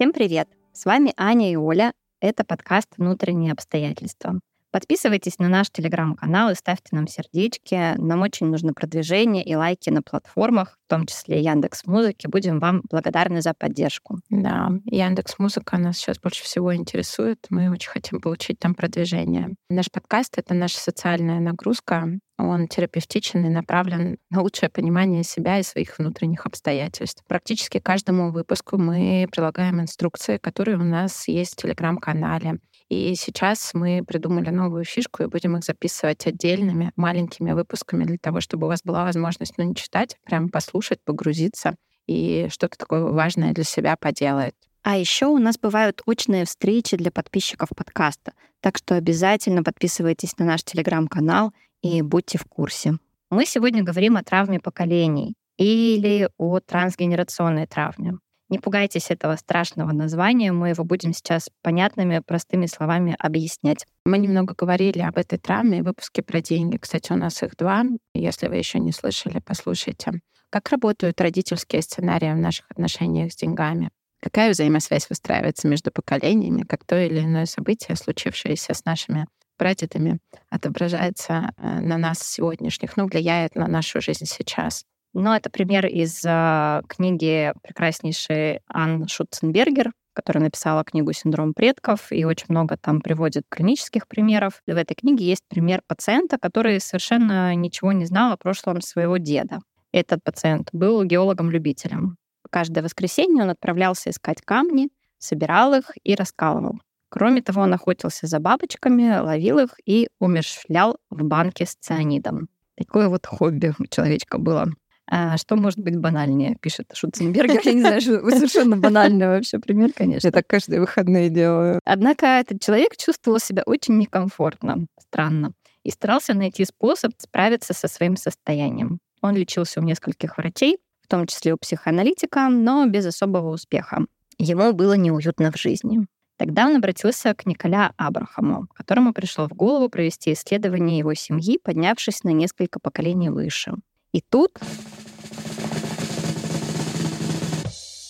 Всем привет! С вами Аня и Оля. Это подкаст «Внутренние обстоятельства». Подписывайтесь на наш телеграм-канал и ставьте нам сердечки. Нам очень нужно продвижение и лайки на платформах, в том числе Яндекс Музыки. Будем вам благодарны за поддержку. Да, Яндекс Музыка нас сейчас больше всего интересует. Мы очень хотим получить там продвижение. Наш подкаст — это наша социальная нагрузка. Он терапевтичен и направлен на лучшее понимание себя и своих внутренних обстоятельств. Практически каждому выпуску мы прилагаем инструкции, которые у нас есть в Телеграм-канале. И сейчас мы придумали новую фишку и будем их записывать отдельными маленькими выпусками для того, чтобы у вас была возможность, ну, не читать, прям послушать, погрузиться и что-то такое важное для себя поделать. А еще у нас бывают очные встречи для подписчиков подкаста, так что обязательно подписывайтесь на наш телеграм-канал и будьте в курсе. Мы сегодня говорим о травме поколений или о трансгенерационной травме. Не пугайтесь этого страшного названия, мы его будем сейчас понятными, простыми словами объяснять. Мы немного говорили об этой травме в выпуске про деньги. Кстати, у нас их два. Если вы еще не слышали, послушайте. Как работают родительские сценарии в наших отношениях с деньгами? Какая взаимосвязь выстраивается между поколениями, как то или иное событие, случившееся с нашими прадедами, отображается э, на нас сегодняшних, ну, влияет на нашу жизнь сейчас. Но это пример из э, книги прекраснейшей Анны Шутценбергер, которая написала книгу «Синдром предков», и очень много там приводит клинических примеров. В этой книге есть пример пациента, который совершенно ничего не знал о прошлом своего деда. Этот пациент был геологом-любителем. Каждое воскресенье он отправлялся искать камни, собирал их и раскалывал. Кроме того, он охотился за бабочками, ловил их и умершвлял в банке с цианидом. Такое вот хобби у человечка было. А что может быть банальнее, пишет Шутценбергер. Я не знаю, что совершенно банальный вообще пример, конечно. Я так каждые выходные делаю. Однако этот человек чувствовал себя очень некомфортно, странно, и старался найти способ справиться со своим состоянием. Он лечился у нескольких врачей, в том числе у психоаналитика, но без особого успеха. Ему было неуютно в жизни. Тогда он обратился к Николя Абрахаму, которому пришло в голову провести исследование его семьи, поднявшись на несколько поколений выше. И тут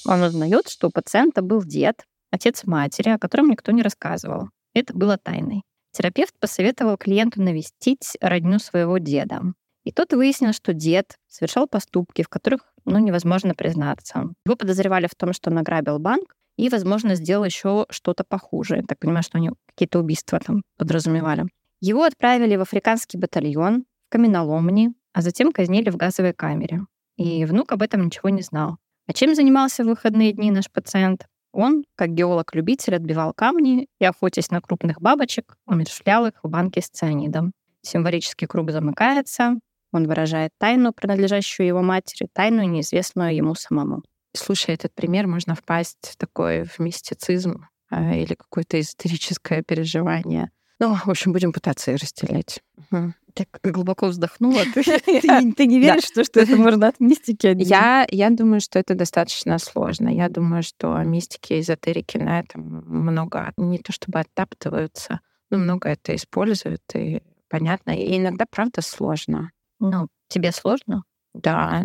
он узнает, что у пациента был дед, отец матери, о котором никто не рассказывал. Это было тайной. Терапевт посоветовал клиенту навестить родню своего деда. И тот выяснил, что дед совершал поступки, в которых ну, невозможно признаться. Его подозревали в том, что он ограбил банк и, возможно, сделал еще что-то похуже. Я так понимаю, что они какие-то убийства там подразумевали. Его отправили в африканский батальон, в каменоломни, а затем казнили в газовой камере. И внук об этом ничего не знал. А чем занимался в выходные дни наш пациент? Он, как геолог-любитель, отбивал камни и, охотясь на крупных бабочек, умершвлял их в банке с цианидом. Символический круг замыкается, он выражает тайну, принадлежащую его матери, тайну, неизвестную ему самому. Слушай, этот пример можно впасть в такой в мистицизм э, или какое-то эзотерическое переживание. Ну, в общем, будем пытаться их разделять. Угу. Так глубоко вздохнула. Ты, ты, ты не веришь, что, что это можно от мистики Я, я думаю, что это достаточно сложно. Я думаю, что мистики и эзотерики на этом много, не то чтобы оттаптываются, но много это используют, и понятно. И иногда, правда, сложно. Ну, тебе сложно? Да.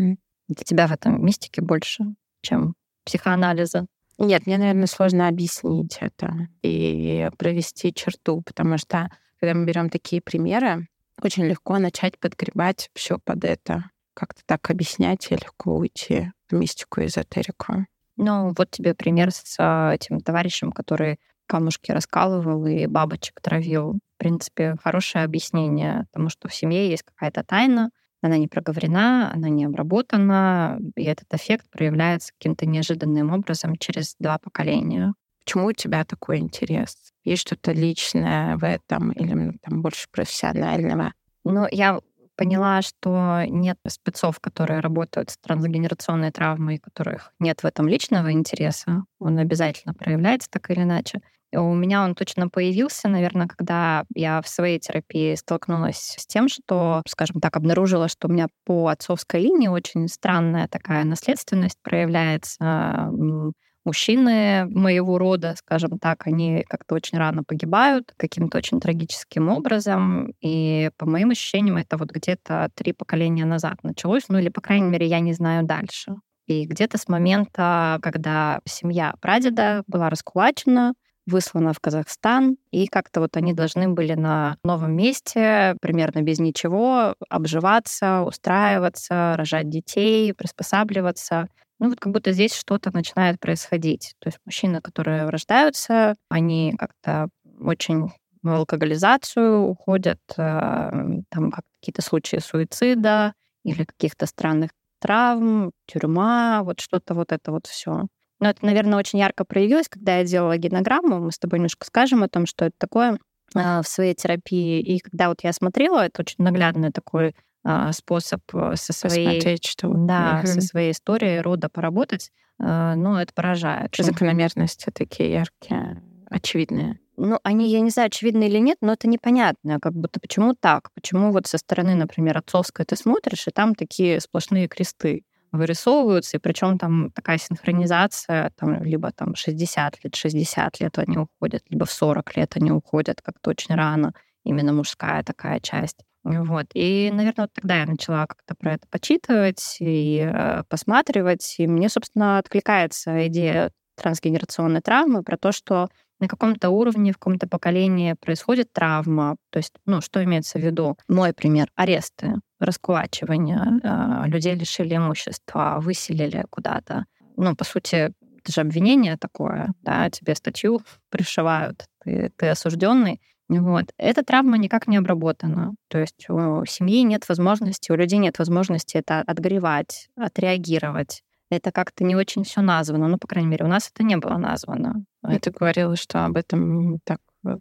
Для тебя в этом мистике больше, чем психоанализа. Нет, мне, наверное, сложно объяснить это и провести черту, потому что когда мы берем такие примеры, очень легко начать подгребать все под это. Как-то так объяснять и легко уйти в мистику эзотерику. Ну, вот тебе пример с а, этим товарищем, который камушки раскалывал и бабочек травил. В принципе, хорошее объяснение тому, что в семье есть какая-то тайна, она не проговорена, она не обработана, и этот эффект проявляется каким-то неожиданным образом через два поколения. Почему у тебя такой интерес? Есть что-то личное в этом или там больше профессионального? Ну, я поняла, что нет спецов, которые работают с трансгенерационной травмой, которых нет в этом личного интереса. Он обязательно проявляется так или иначе. У меня он точно появился, наверное, когда я в своей терапии столкнулась с тем, что, скажем так, обнаружила, что у меня по отцовской линии очень странная такая наследственность проявляется. Мужчины моего рода, скажем так, они как-то очень рано погибают каким-то очень трагическим образом. И по моим ощущениям, это вот где-то три поколения назад началось. Ну или, по крайней мере, я не знаю дальше. И где-то с момента, когда семья прадеда была раскулачена, выслана в Казахстан, и как-то вот они должны были на новом месте, примерно без ничего, обживаться, устраиваться, рожать детей, приспосабливаться. Ну вот как будто здесь что-то начинает происходить. То есть мужчины, которые рождаются, они как-то очень в алкоголизацию уходят, э, там какие-то случаи суицида или каких-то странных травм, тюрьма, вот что-то вот это вот все. Но это, наверное, очень ярко проявилось, когда я делала генограмму. Мы с тобой немножко скажем о том, что это такое а, в своей терапии. И когда вот я смотрела, это очень наглядный такой а, способ э, со своей, Посмотреть, что... да, угу. со своей историей рода поработать. А, ну, это поражает. Закономерности такие яркие, очевидные ну, они, я не знаю, очевидны или нет, но это непонятно, как будто почему так, почему вот со стороны, например, отцовской ты смотришь, и там такие сплошные кресты вырисовываются, и причем там такая синхронизация, там, либо там 60 лет, 60 лет они уходят, либо в 40 лет они уходят как-то очень рано, именно мужская такая часть. Вот. И, наверное, вот тогда я начала как-то про это почитывать и э, посматривать, и мне, собственно, откликается идея трансгенерационной травмы про то, что на каком-то уровне, в каком-то поколении происходит травма. То есть, ну, что имеется в виду? Мой пример — аресты, раскулачивание, э, людей лишили имущества, выселили куда-то. Ну, по сути, это же обвинение такое, да, тебе статью пришивают, ты, ты осужденный. Вот. Эта травма никак не обработана. То есть у семьи нет возможности, у людей нет возможности это отгревать, отреагировать это как-то не очень все названо. Ну, по крайней мере, у нас это не было названо. И ты говорила, что об этом так э,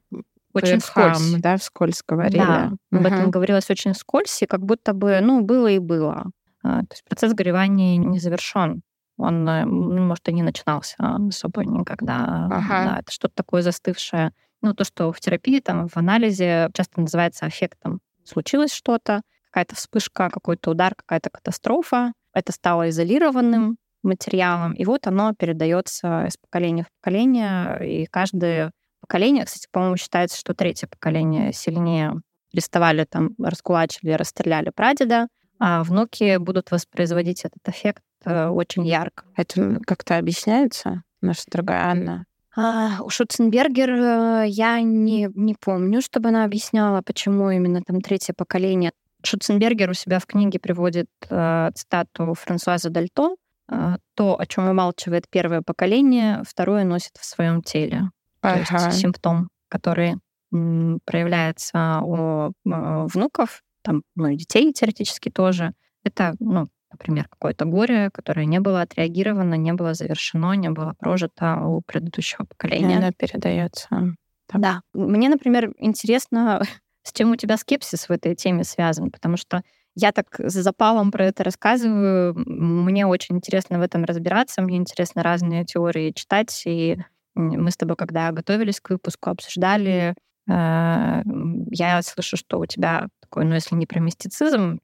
очень вскользь. да, вскользь говорили. Да, угу. об этом говорилось очень вскользь, и как будто бы, ну, было и было. А, то есть процесс горевания не завершен. Он, э, может, и не начинался особо никогда. Ага. Да, это что-то такое застывшее. Ну, то, что в терапии, там, в анализе часто называется аффектом. Случилось что-то, какая-то вспышка, какой-то удар, какая-то катастрофа, это стало изолированным материалом, и вот оно передается из поколения в поколение, и каждое поколение, кстати, по-моему, считается, что третье поколение сильнее арестовали, там, раскулачили, расстреляли прадеда, а внуки будут воспроизводить этот эффект э, очень ярко. Это как-то объясняется, наша дорогая Анна? А, у Шутценбергер э, я не, не помню, чтобы она объясняла, почему именно там третье поколение Шутценбергер у себя в книге приводит э, цитату Франсуаза Дальто. Э, «То, о чем умалчивает первое поколение, второе носит в своем теле». Ага. То есть симптом, который м, проявляется у э, внуков, там, ну и детей теоретически тоже, это, ну, например, какое-то горе, которое не было отреагировано, не было завершено, не было прожито у предыдущего поколения. И оно передается. Да. Мне, например, интересно с чем у тебя скепсис в этой теме связан, потому что я так за запалом про это рассказываю. Мне очень интересно в этом разбираться, мне интересно разные теории читать. И мы с тобой, когда готовились к выпуску, обсуждали, э, я слышу, что у тебя такой, ну, если не про мистицизм,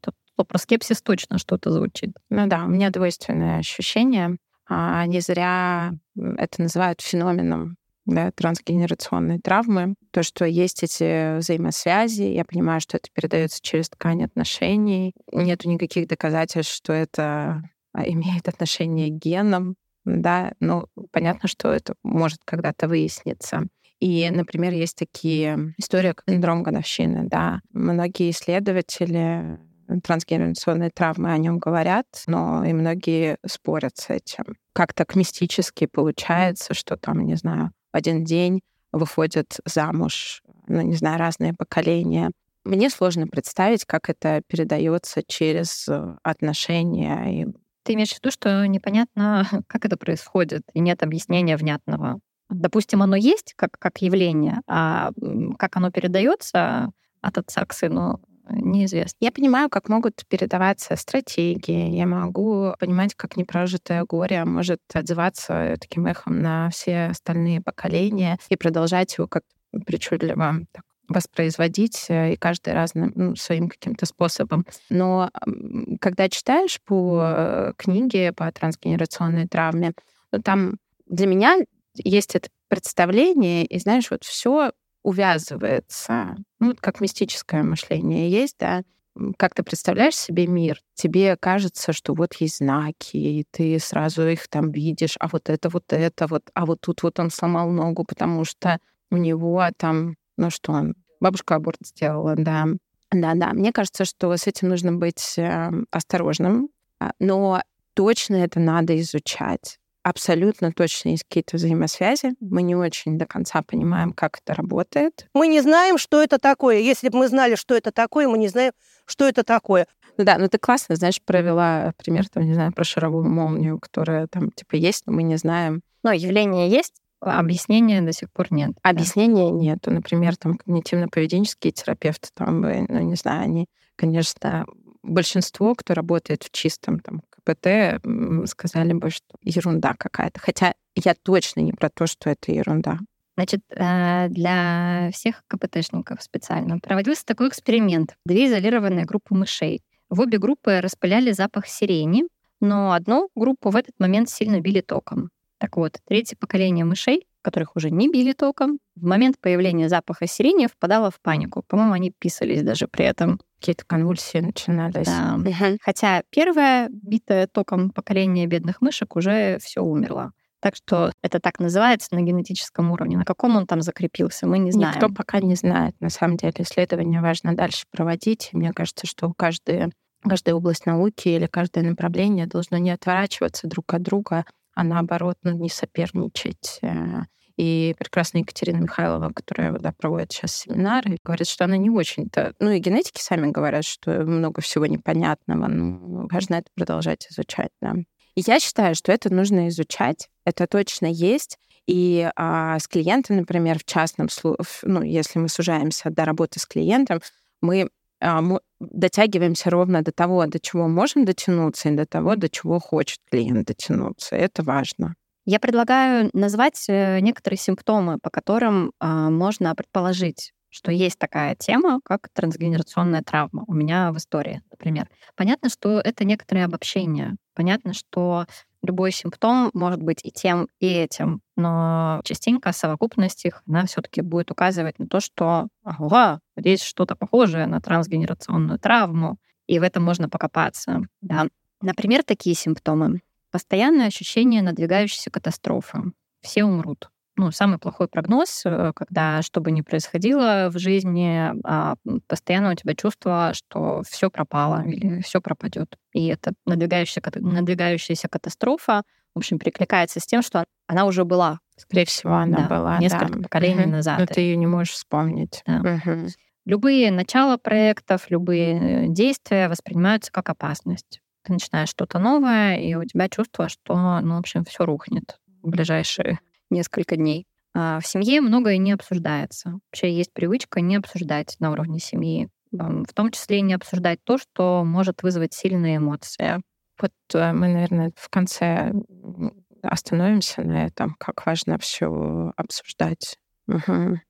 то, то про скепсис точно что-то звучит. Ну да, у меня двойственное ощущение. А не зря это называют феноменом да, трансгенерационной травмы, то, что есть эти взаимосвязи, я понимаю, что это передается через ткань отношений, нету никаких доказательств, что это а, имеет отношение к генам, да, ну, понятно, что это может когда-то выясниться. И, например, есть такие истории, как синдром годовщины, да. Многие исследователи трансгенерационной травмы о нем говорят, но и многие спорят с этим. Как так мистически получается, что там, не знаю, в один день выходят замуж, ну, не знаю, разные поколения. Мне сложно представить, как это передается через э, отношения. И... Ты имеешь в виду, что непонятно, как это происходит, и нет объяснения внятного. Допустим, оно есть как, как явление, а как оно передается от отца к сыну, неизвестно. Я понимаю, как могут передаваться стратегии, я могу понимать, как непрожитое горе может отзываться таким эхом на все остальные поколения и продолжать его как причудливо так, воспроизводить, э, и каждый разным ну, своим каким-то способом. Но когда читаешь по э, книге по трансгенерационной травме, ну, там для меня есть это представление, и знаешь, вот все увязывается. Ну, как мистическое мышление есть, да. как ты представляешь себе мир, тебе кажется, что вот есть знаки, и ты сразу их там видишь, а вот это, вот это, вот, а вот тут вот он сломал ногу, потому что у него там, ну что бабушка аборт сделала, да. Да-да, мне кажется, что с этим нужно быть э, осторожным, а, но точно это надо изучать абсолютно точно есть какие-то взаимосвязи. Мы не очень до конца понимаем, как это работает. Мы не знаем, что это такое. Если бы мы знали, что это такое, мы не знаем, что это такое. Ну да, ну ты классно, знаешь, провела пример, там, не знаю, про шаровую молнию, которая там, типа, есть, но мы не знаем. Но явление есть, а объяснения до сих пор нет. Объяснения да. нет. Например, там когнитивно-поведенческие терапевты, там, ну, не знаю, они, конечно, большинство, кто работает в чистом там, КПТ, сказали бы, что ерунда какая-то. Хотя я точно не про то, что это ерунда. Значит, э, для всех КПТшников специально проводился такой эксперимент. Две изолированные группы мышей. В обе группы распыляли запах сирени, но одну группу в этот момент сильно били током. Так вот, третье поколение мышей, которых уже не били током, в момент появления запаха сирени впадало в панику. По-моему, они писались даже при этом какие-то конвульсии начинались. Да. Хотя первое битое током поколение бедных мышек уже все умерло. Так что это так называется на генетическом уровне. На каком он там закрепился, мы не знаем. Никто пока не знает. На самом деле исследования важно дальше проводить. Мне кажется, что каждая, каждая область науки или каждое направление должно не отворачиваться друг от друга, а наоборот ну, не соперничать э, и прекрасная Екатерина Михайлова, которая да, проводит сейчас семинары, говорит, что она не очень-то... Ну и генетики сами говорят, что много всего непонятного, но важно это продолжать изучать, да. И я считаю, что это нужно изучать, это точно есть. И а, с клиентом, например, в частном случае, ну, если мы сужаемся до работы с клиентом, мы а, дотягиваемся ровно до того, до чего можем дотянуться, и до того, до чего хочет клиент дотянуться. Это важно. Я предлагаю назвать э, некоторые симптомы, по которым а, можно предположить, что есть такая тема, как трансгенерационная травма. У меня в истории, например. Понятно, что это некоторые обобщения. Понятно, что любой симптом может быть и тем, и этим, но частенько совокупность их, она все таки будет указывать на то, что ага, здесь что-то похожее на трансгенерационную травму, и в этом можно покопаться. Да. Например, такие симптомы. Постоянное ощущение надвигающейся катастрофы. Все умрут. Ну, самый плохой прогноз, э, когда что бы ни происходило в жизни, а, постоянно у тебя чувство, что все пропало или все пропадет. И эта надвигающаяся, надвигающаяся катастрофа, в общем, перекликается с тем, что она уже была. Скорее всего, она да, была. Несколько да. поколений угу. назад. Но ты ее не можешь вспомнить. Да. Угу. Любые начала проектов, любые действия воспринимаются как опасность ты начинаешь что-то новое, и у тебя чувство, что, ну, в общем, все рухнет в ближайшие несколько дней. А в семье многое не обсуждается. Вообще есть привычка не обсуждать на уровне семьи. В том числе не обсуждать то, что может вызвать сильные эмоции. Вот э, мы, наверное, в конце остановимся на этом, как важно все обсуждать. Угу.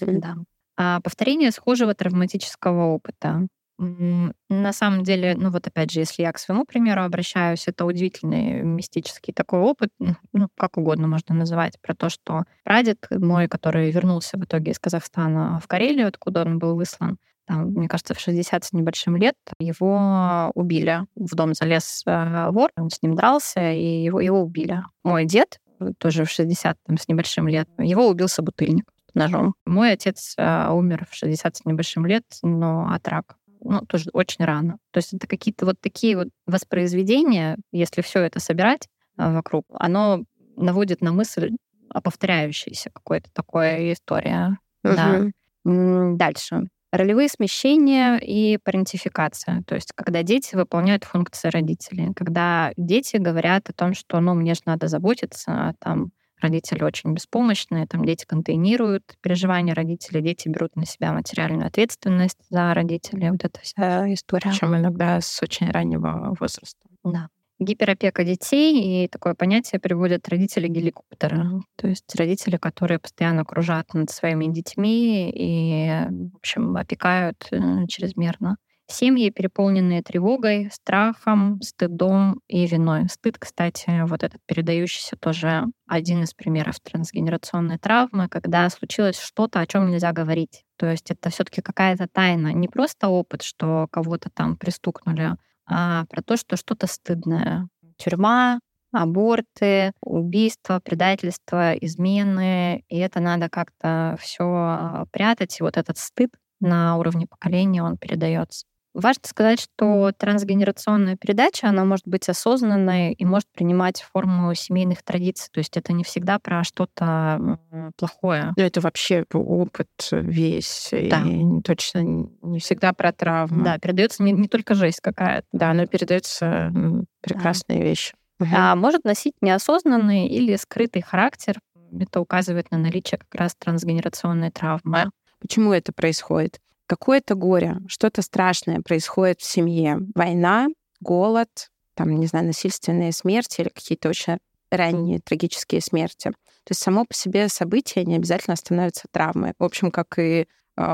Да. А повторение схожего травматического опыта. На самом деле, ну вот опять же, если я к своему примеру обращаюсь, это удивительный мистический такой опыт, ну как угодно можно называть, про то, что прадед мой, который вернулся в итоге из Казахстана в Карелию, откуда он был выслан, там, мне кажется, в 60 с небольшим лет его убили. В дом залез э, вор, он с ним дрался, и его, его убили. Мой дед, тоже в 60 там, с небольшим лет, его убил собутыльник ножом. Мой отец э, умер в 60 с небольшим лет, но от рака ну, тоже очень рано. То есть это какие-то вот такие вот воспроизведения, если все это собирать а, вокруг, оно наводит на мысль о повторяющейся какой-то такой истории. Угу. Да. Дальше. Ролевые смещения и парентификация. То есть когда дети выполняют функции родителей. Когда дети говорят о том, что ну, мне же надо заботиться, там, родители очень беспомощные, там дети контейнируют переживания родителей, дети берут на себя материальную ответственность за родителей. Вот эта вся история. Причем иногда с очень раннего возраста. Да. Гиперопека детей и такое понятие приводят родители геликоптера. То есть родители, которые постоянно кружат над своими детьми и, в общем, опекают э, чрезмерно. Семьи, переполненные тревогой, страхом, стыдом и виной. Стыд, кстати, вот этот передающийся тоже один из примеров трансгенерационной травмы, когда случилось что-то, о чем нельзя говорить. То есть это все-таки какая-то тайна, не просто опыт, что кого-то там пристукнули, а про то, что что-то стыдное. Тюрьма, аборты, убийства, предательства, измены, и это надо как-то все прятать, и вот этот стыд на уровне поколения он передается. Важно сказать, что трансгенерационная передача, она может быть осознанной и может принимать форму семейных традиций. То есть это не всегда про что-то плохое. Да, это вообще опыт весь. Да. И точно не всегда про травму. Да, передается не, не только жесть какая-то. Да, но передается прекрасные да. вещи. А может носить неосознанный или скрытый характер. Это указывает на наличие как раз трансгенерационной травмы. Почему это происходит? Какое-то горе, что-то страшное происходит в семье. Война, голод, там, не знаю, насильственные смерти или какие-то очень ранние трагические смерти. То есть само по себе событие не обязательно становится травмой. В общем, как и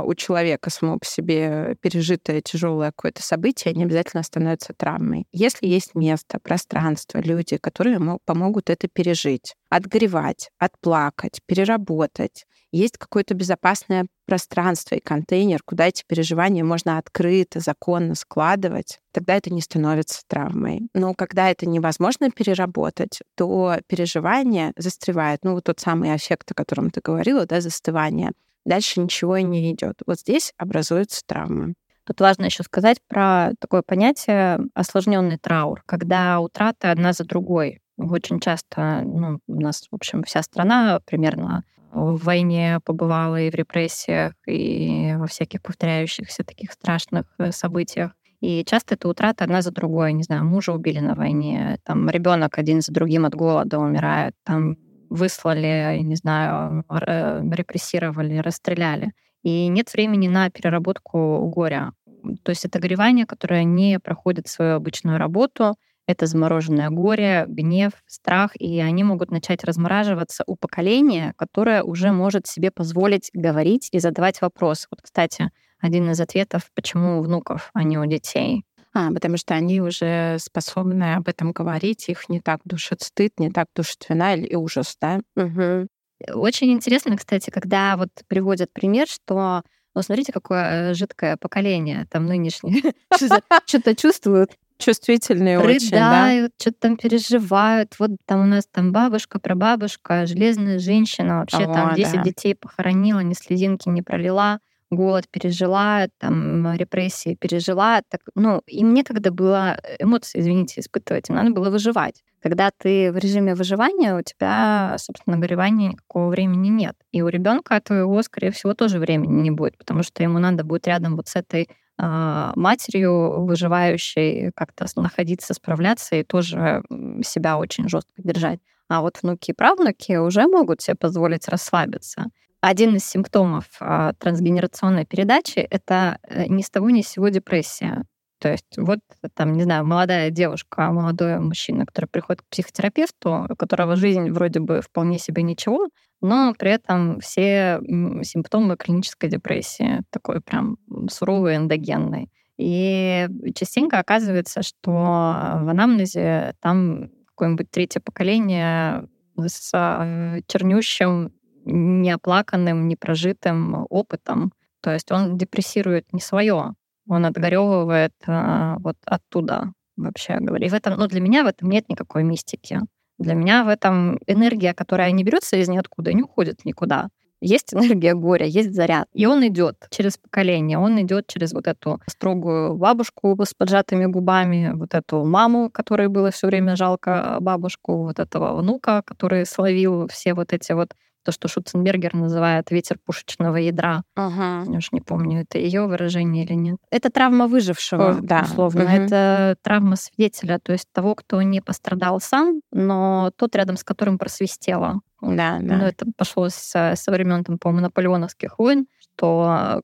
у человека само по себе пережитое тяжелое какое-то событие не обязательно становится травмой. Если есть место, пространство, люди, которые помогут это пережить, отгревать, отплакать, переработать, есть какое-то безопасное пространство и контейнер, куда эти переживания можно открыто, законно складывать, тогда это не становится травмой. Но когда это невозможно переработать, то переживание застревает. Ну, вот тот самый эффект, о котором ты говорила, да, застывание дальше ничего не идет. Вот здесь образуется травма. Тут важно еще сказать про такое понятие осложненный траур, когда утраты одна за другой. Очень часто ну, у нас, в общем, вся страна примерно в войне побывала и в репрессиях, и во всяких повторяющихся таких страшных э, событиях. И часто это утрата одна за другой. Не знаю, мужа убили на войне, там ребенок один за другим от голода умирает, там выслали, не знаю, репрессировали, расстреляли. И нет времени на переработку горя. То есть это горевание, которое не проходит свою обычную работу, это замороженное горе, гнев, страх, и они могут начать размораживаться у поколения, которое уже может себе позволить говорить и задавать вопросы. Вот, кстати, один из ответов, почему у внуков, а не у детей. А, потому что они уже способны об этом говорить, их не так душит стыд, не так душит вина или ужас, да? Угу. Очень интересно, кстати, когда вот приводят пример, что ну, смотрите, какое э, жидкое поколение там нынешнее. Что-то чувствуют. Чувствительные очень, да? что-то там переживают. Вот там у нас там бабушка, прабабушка, железная женщина, вообще там 10 детей похоронила, ни слезинки не пролила голод пережила, там, репрессии пережила. Так, ну, им некогда было эмоции, извините, испытывать, им надо было выживать. Когда ты в режиме выживания, у тебя, собственно, горевания никакого времени нет. И у ребенка твоего, скорее всего, тоже времени не будет, потому что ему надо будет рядом вот с этой э, матерью выживающей как-то находиться, справляться и тоже себя очень жестко держать. А вот внуки и правнуки уже могут себе позволить расслабиться. Один из симптомов э, трансгенерационной передачи — это э, ни с того ни с сего депрессия. То есть вот там, не знаю, молодая девушка, молодой мужчина, который приходит к психотерапевту, у которого жизнь вроде бы вполне себе ничего, но при этом все симптомы клинической депрессии, такой прям суровый, эндогенный. И частенько оказывается, что в анамнезе там какое-нибудь третье поколение с э, чернющим неоплаканным, непрожитым опытом. То есть он депрессирует не свое, он отгоревывает а, вот оттуда, вообще говоря. И в этом, ну, для меня в этом нет никакой мистики. Для меня в этом энергия, которая не берется из ниоткуда и не уходит никуда. Есть энергия горя, есть заряд. И он идет через поколение, он идет через вот эту строгую бабушку с поджатыми губами, вот эту маму, которой было все время жалко бабушку, вот этого внука, который словил все вот эти вот то, что Шуценбергер называет ветер пушечного ядра. Ага. Я уж не помню, это ее выражение или нет. Это травма выжившего, О, да. условно. Угу. Это травма свидетеля, то есть того, кто не пострадал сам, но тот, рядом с которым просвистело. Да, да. Ну, это пошло со, со времен, там, по-моему, наполеоновских войн, что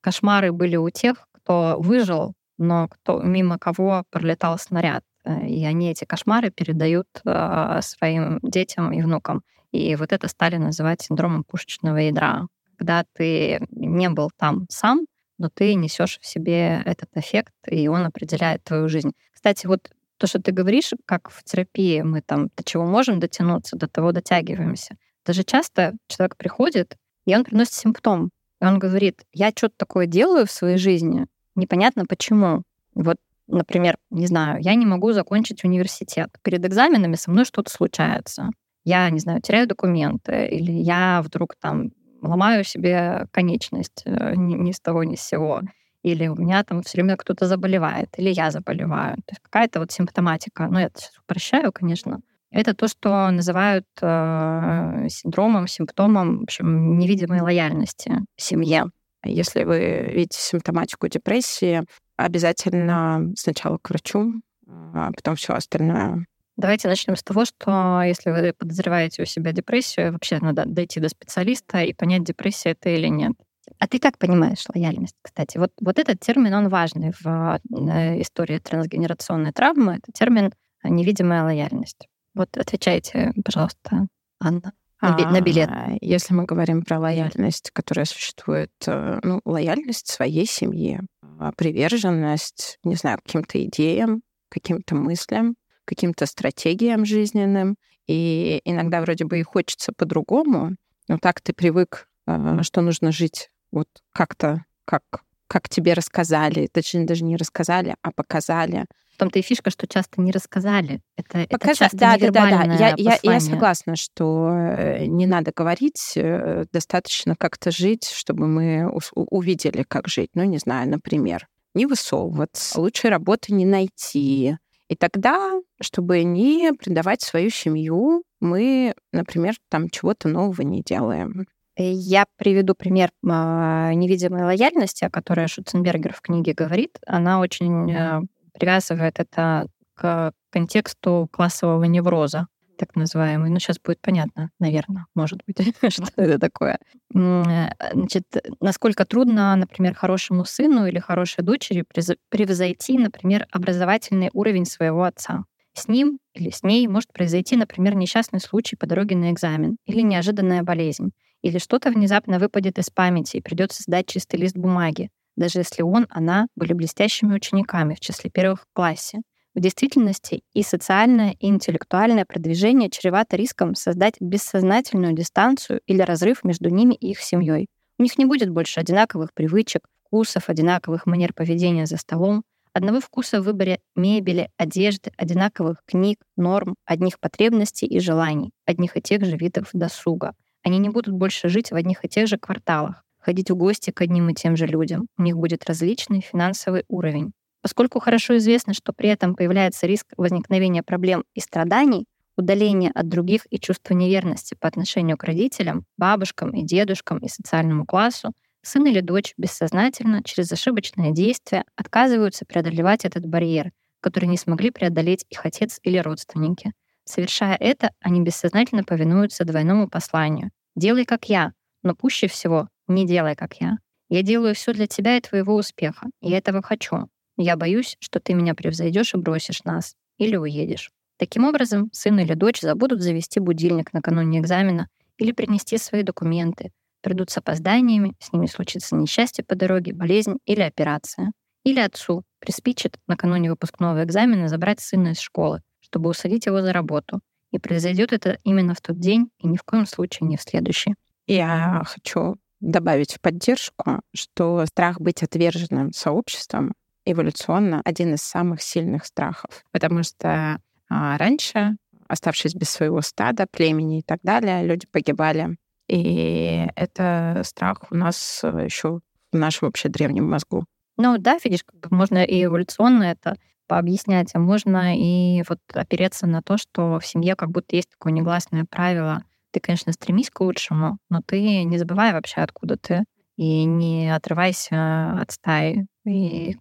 кошмары были у тех, кто выжил, но кто, мимо кого пролетал снаряд. Э, и они эти кошмары передают э, своим детям и внукам. И вот это стали называть синдромом пушечного ядра. Когда ты не был там сам, но ты несешь в себе этот эффект, и он определяет твою жизнь. Кстати, вот то, что ты говоришь, как в терапии мы там до чего можем дотянуться, до того дотягиваемся. Даже часто человек приходит, и он приносит симптом. И он говорит, я что-то такое делаю в своей жизни, непонятно почему. Вот, например, не знаю, я не могу закончить университет. Перед экзаменами со мной что-то случается. Я, не знаю, теряю документы, или я вдруг там ломаю себе конечность э, ни, ни с того, ни с сего. Или у меня там все время кто-то заболевает, или я заболеваю. То есть какая-то вот симптоматика. Ну, я сейчас упрощаю, конечно. Это то, что называют э, синдромом, симптомом, в общем, невидимой лояльности в семье. Если вы видите симптоматику депрессии, обязательно сначала к врачу, а потом все остальное. Давайте начнем с того, что если вы подозреваете у себя депрессию, вообще надо дойти до специалиста и понять, депрессия это или нет. А ты как понимаешь лояльность, кстати? Вот, вот этот термин, он важный в э, истории трансгенерационной травмы. Это термин невидимая лояльность. Вот отвечайте, пожалуйста, Анна. На, а, на билет. Если мы говорим про лояльность, которая существует, э, ну, лояльность своей семье, а, приверженность, не знаю, каким-то идеям, каким-то мыслям, каким-то стратегиям жизненным. И иногда вроде бы и хочется по-другому, но так ты привык, э, что нужно жить вот как-то, как, как тебе рассказали, точнее, даже не рассказали, а показали. В том-то и фишка, что часто не рассказали. Это, Показ... это часто да, да, да, да. Я, я, я согласна, что э, не надо говорить, э, достаточно как-то жить, чтобы мы увидели, как жить. Ну, не знаю, например, не высовываться, лучшей работы не найти. И тогда, чтобы не предавать свою семью, мы, например, там чего-то нового не делаем. Я приведу пример а, невидимой лояльности, о которой Шуценбергер в книге говорит. Она очень э, привязывает это к контексту классового невроза, так называемый. Ну, сейчас будет понятно, наверное, может быть, что это такое. Э, значит, насколько трудно, например, хорошему сыну или хорошей дочери превзойти, например, образовательный уровень своего отца. С ним или с ней может произойти, например, несчастный случай по дороге на экзамен или неожиданная болезнь или что-то внезапно выпадет из памяти и придется сдать чистый лист бумаги, даже если он, она были блестящими учениками в числе первых в классе. В действительности и социальное, и интеллектуальное продвижение чревато риском создать бессознательную дистанцию или разрыв между ними и их семьей. У них не будет больше одинаковых привычек, вкусов, одинаковых манер поведения за столом, одного вкуса в выборе мебели, одежды, одинаковых книг, норм, одних потребностей и желаний, одних и тех же видов досуга — они не будут больше жить в одних и тех же кварталах, ходить в гости к одним и тем же людям. У них будет различный финансовый уровень. Поскольку хорошо известно, что при этом появляется риск возникновения проблем и страданий, удаления от других и чувство неверности по отношению к родителям, бабушкам и дедушкам и социальному классу, сын или дочь бессознательно через ошибочное действие отказываются преодолевать этот барьер, который не смогли преодолеть их отец или родственники. Совершая это, они бессознательно повинуются двойному посланию. «Делай, как я», но пуще всего «не делай, как я». Я делаю все для тебя и твоего успеха. Я этого хочу. Я боюсь, что ты меня превзойдешь и бросишь нас. Или уедешь. Таким образом, сын или дочь забудут завести будильник накануне экзамена или принести свои документы, придут с опозданиями, с ними случится несчастье по дороге, болезнь или операция. Или отцу приспичит накануне выпускного экзамена забрать сына из школы, чтобы усадить его за работу. И произойдет это именно в тот день и ни в коем случае не в следующий. Я хочу добавить в поддержку, что страх быть отверженным сообществом эволюционно один из самых сильных страхов. Потому что а, раньше, оставшись без своего стада, племени и так далее, люди погибали. И это страх у нас еще в нашем вообще древнем мозгу. Ну да, видишь, как бы можно и эволюционно это пообъяснять, а можно и вот опереться на то, что в семье как будто есть такое негласное правило. Ты, конечно, стремись к лучшему, но ты не забывай вообще, откуда ты, и не отрывайся от стаи. И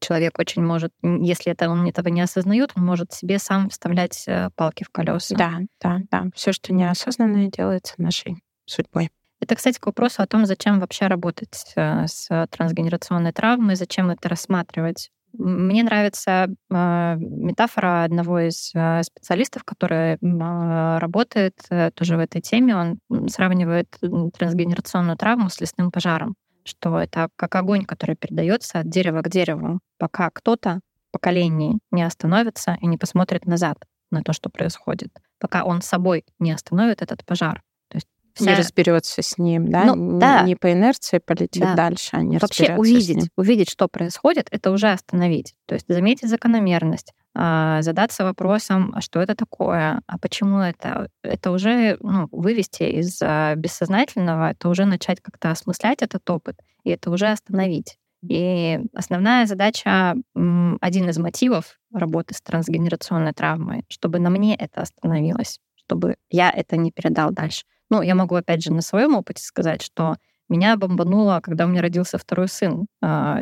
человек очень может, если это он этого не осознает, он может себе сам вставлять э, палки в колеса. Да, да, да. Все, что неосознанное, делается нашей судьбой. Это, кстати, к вопросу о том, зачем вообще работать э, с трансгенерационной травмой, зачем это рассматривать. Мне нравится э, метафора одного из э, специалистов, который э, работает тоже в этой теме. Он сравнивает трансгенерационную травму с лесным пожаром. Что это как огонь, который передается от дерева к дереву, пока кто-то поколений не остановится и не посмотрит назад на то, что происходит, пока он собой не остановит этот пожар. То есть вся... Не разберется с ним, да? Ну, да. Не по инерции полетит да. дальше, а не Вообще увидеть, увидеть, что происходит, это уже остановить. То есть заметить закономерность, задаться вопросом, а что это такое, а почему это, это уже ну, вывести из а, бессознательного, это уже начать как-то осмыслять этот опыт, и это уже остановить. И основная задача, один из мотивов работы с трансгенерационной травмой, чтобы на мне это остановилось, чтобы я это не передал дальше. Ну, я могу, опять же, на своем опыте сказать, что меня бомбануло, когда у меня родился второй сын,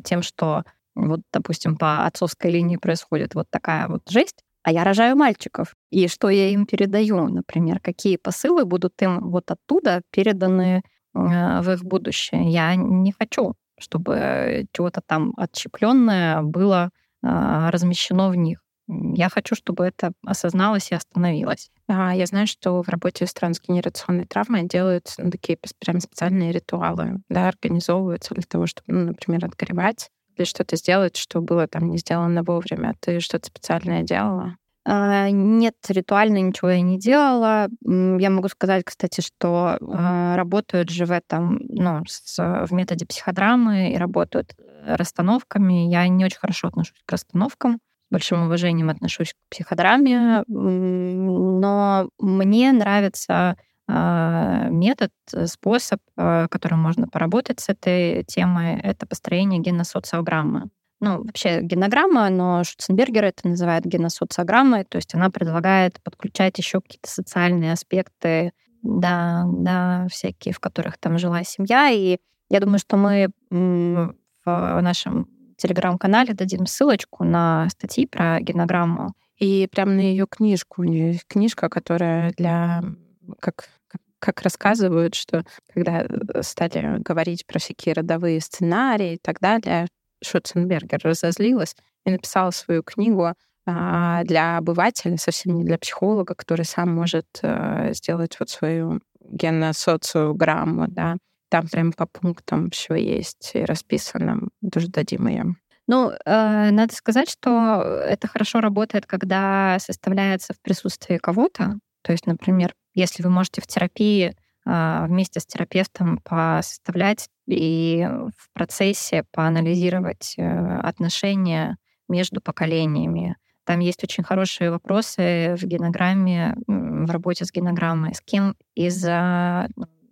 тем, что вот, допустим, по отцовской линии происходит вот такая вот жесть, а я рожаю мальчиков. И что я им передаю, например, какие посылы будут им вот оттуда переданы э, в их будущее. Я не хочу, чтобы чего-то там отщепленное было э, размещено в них. Я хочу, чтобы это осозналось и остановилось. А, я знаю, что в работе с трансгенерационной травмой делают ну, такие прям специальные ритуалы, да, организовываются для того, чтобы, ну, например, отгоревать или что-то сделать, что было там не сделано вовремя? Ты что-то специальное делала? А, нет, ритуально ничего я не делала. Я могу сказать, кстати, что а, работают же в этом, ну, с, в методе психодрамы и работают э, расстановками. Я не очень хорошо отношусь к расстановкам, с большим уважением отношусь к психодраме, но мне нравится метод, э, способ, а, которым можно поработать с этой темой, это построение геносоциограммы. Ну, вообще генограмма, но Шуценбергер это называет геносоциограммой, то есть она предлагает подключать еще какие-то социальные аспекты, да, да, всякие, в которых там жила семья. И я думаю, что мы в нашем телеграм-канале дадим ссылочку на статьи про генограмму. И прямо на ее книжку. У нее есть книжка, которая для как как рассказывают, что когда э, стали говорить про всякие родовые сценарии и так далее, Шутценбергер разозлилась и написала свою книгу а, для обывателя, совсем не для психолога, который сам может а, сделать вот свою геносоциограмму, да. Там прям по пунктам все есть и расписано. Тоже дадим ее. Ну, э, надо сказать, что это хорошо работает, когда составляется в присутствии кого-то. То есть, например, если вы можете в терапии а, вместе с терапевтом посоставлять и в процессе поанализировать э, отношения между поколениями. Там есть очень хорошие вопросы в генограмме, в работе с генограммой, с кем из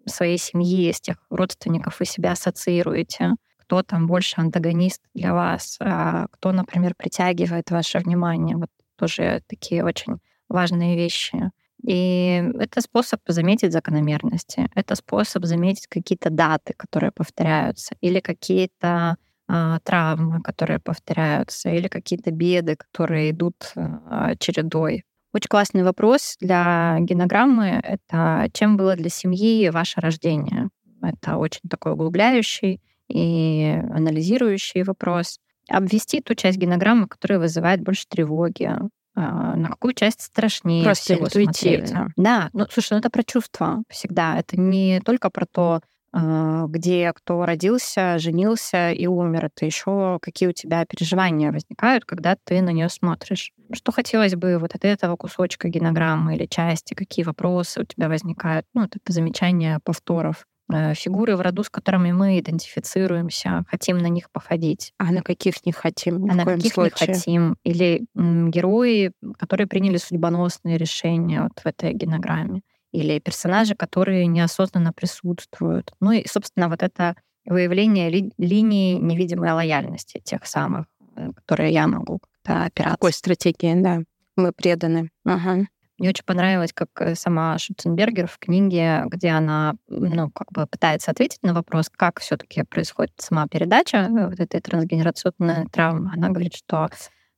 своей семьи, из тех родственников вы себя ассоциируете, кто там больше антагонист для вас, а кто, например, притягивает ваше внимание. Вот тоже такие очень важные вещи. И это способ заметить закономерности, это способ заметить какие-то даты, которые повторяются, или какие-то а, травмы, которые повторяются, или какие-то беды, которые идут а, чередой. Очень классный вопрос для генограммы — это чем было для семьи ваше рождение? Это очень такой углубляющий и анализирующий вопрос. Обвести ту часть генограммы, которая вызывает больше тревоги, на какую часть страшнее Просто всего смотреть. Да, ну слушай, ну это про чувства всегда. Это не только про то, а, где кто родился, женился и умер. Это еще какие у тебя переживания возникают, когда ты на нее смотришь. Что хотелось бы вот от этого кусочка генограммы или части, какие вопросы у тебя возникают. Ну, вот это замечание повторов. Э, фигуры в роду, с которыми мы идентифицируемся, хотим на них походить. А на каких не хотим? Ни а на каких случае. не хотим? Или м, герои, которые приняли судьбоносные решения вот в этой генограмме. Или персонажи, которые неосознанно присутствуют. Ну и, собственно, вот это выявление ли, линии невидимой лояльности тех самых, э, которые я могу как-то опираться. Какой стратегии, да. Мы преданы. Ага. Мне очень понравилось, как э, сама Шутценбергер в книге, где она ну, как бы пытается ответить на вопрос, как все таки происходит сама передача э, вот этой трансгенерационной травмы. Она говорит, что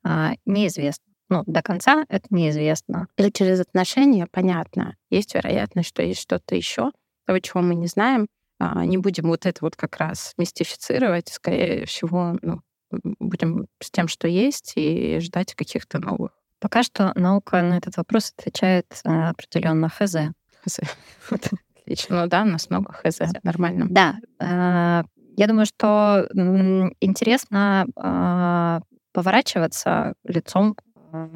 а, неизвестно. Ну, до конца это неизвестно. Или через отношения, понятно. Есть вероятность, что есть что-то еще, того, чего мы не знаем. А, не будем вот это вот как раз мистифицировать. Скорее всего, ну, будем с тем, что есть, и ждать каких-то новых Пока что наука на этот вопрос отвечает э, определенно ХЗ. ХЗ. Отлично. Ну да, у нас много ХЗ. Нормально. Да. Э, Я думаю, что интересно э, поворачиваться лицом к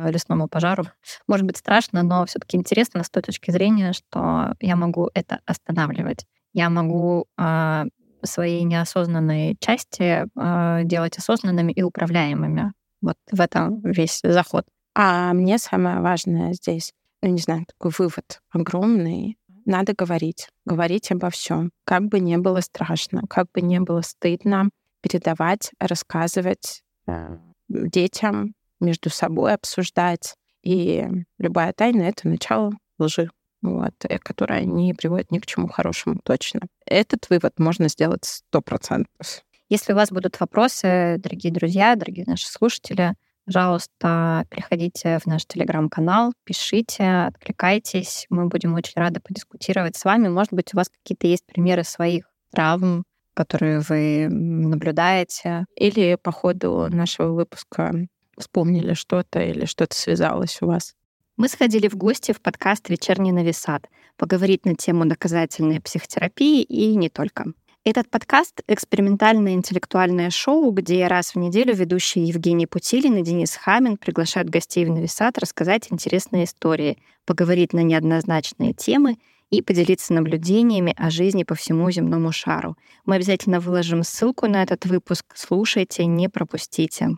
лесному пожару. Может быть страшно, но все-таки интересно с той точки зрения, что я могу это останавливать. Я могу свои неосознанные части делать осознанными и управляемыми. Вот в этом весь заход. А мне самое важное здесь, ну не знаю, такой вывод огромный. Надо говорить, говорить обо всем, как бы не было страшно, как бы не было стыдно, передавать, рассказывать э, детям, между собой обсуждать. И любая тайна — это начало лжи, вот, э, которая не приводит ни к чему хорошему точно. Этот вывод можно сделать сто процентов. Если у вас будут вопросы, дорогие друзья, дорогие наши слушатели, пожалуйста, приходите в наш телеграм-канал, пишите, откликайтесь. Мы будем очень рады подискутировать с вами. Может быть, у вас какие-то есть примеры своих травм, которые вы наблюдаете. Или по ходу нашего выпуска вспомнили что-то или что-то связалось у вас. Мы сходили в гости в подкаст «Вечерний нависат» поговорить на тему доказательной психотерапии и не только. Этот подкаст — экспериментальное интеллектуальное шоу, где раз в неделю ведущие Евгений Путилин и Денис Хамин приглашают гостей в Нависат рассказать интересные истории, поговорить на неоднозначные темы и поделиться наблюдениями о жизни по всему земному шару. Мы обязательно выложим ссылку на этот выпуск. Слушайте, не пропустите.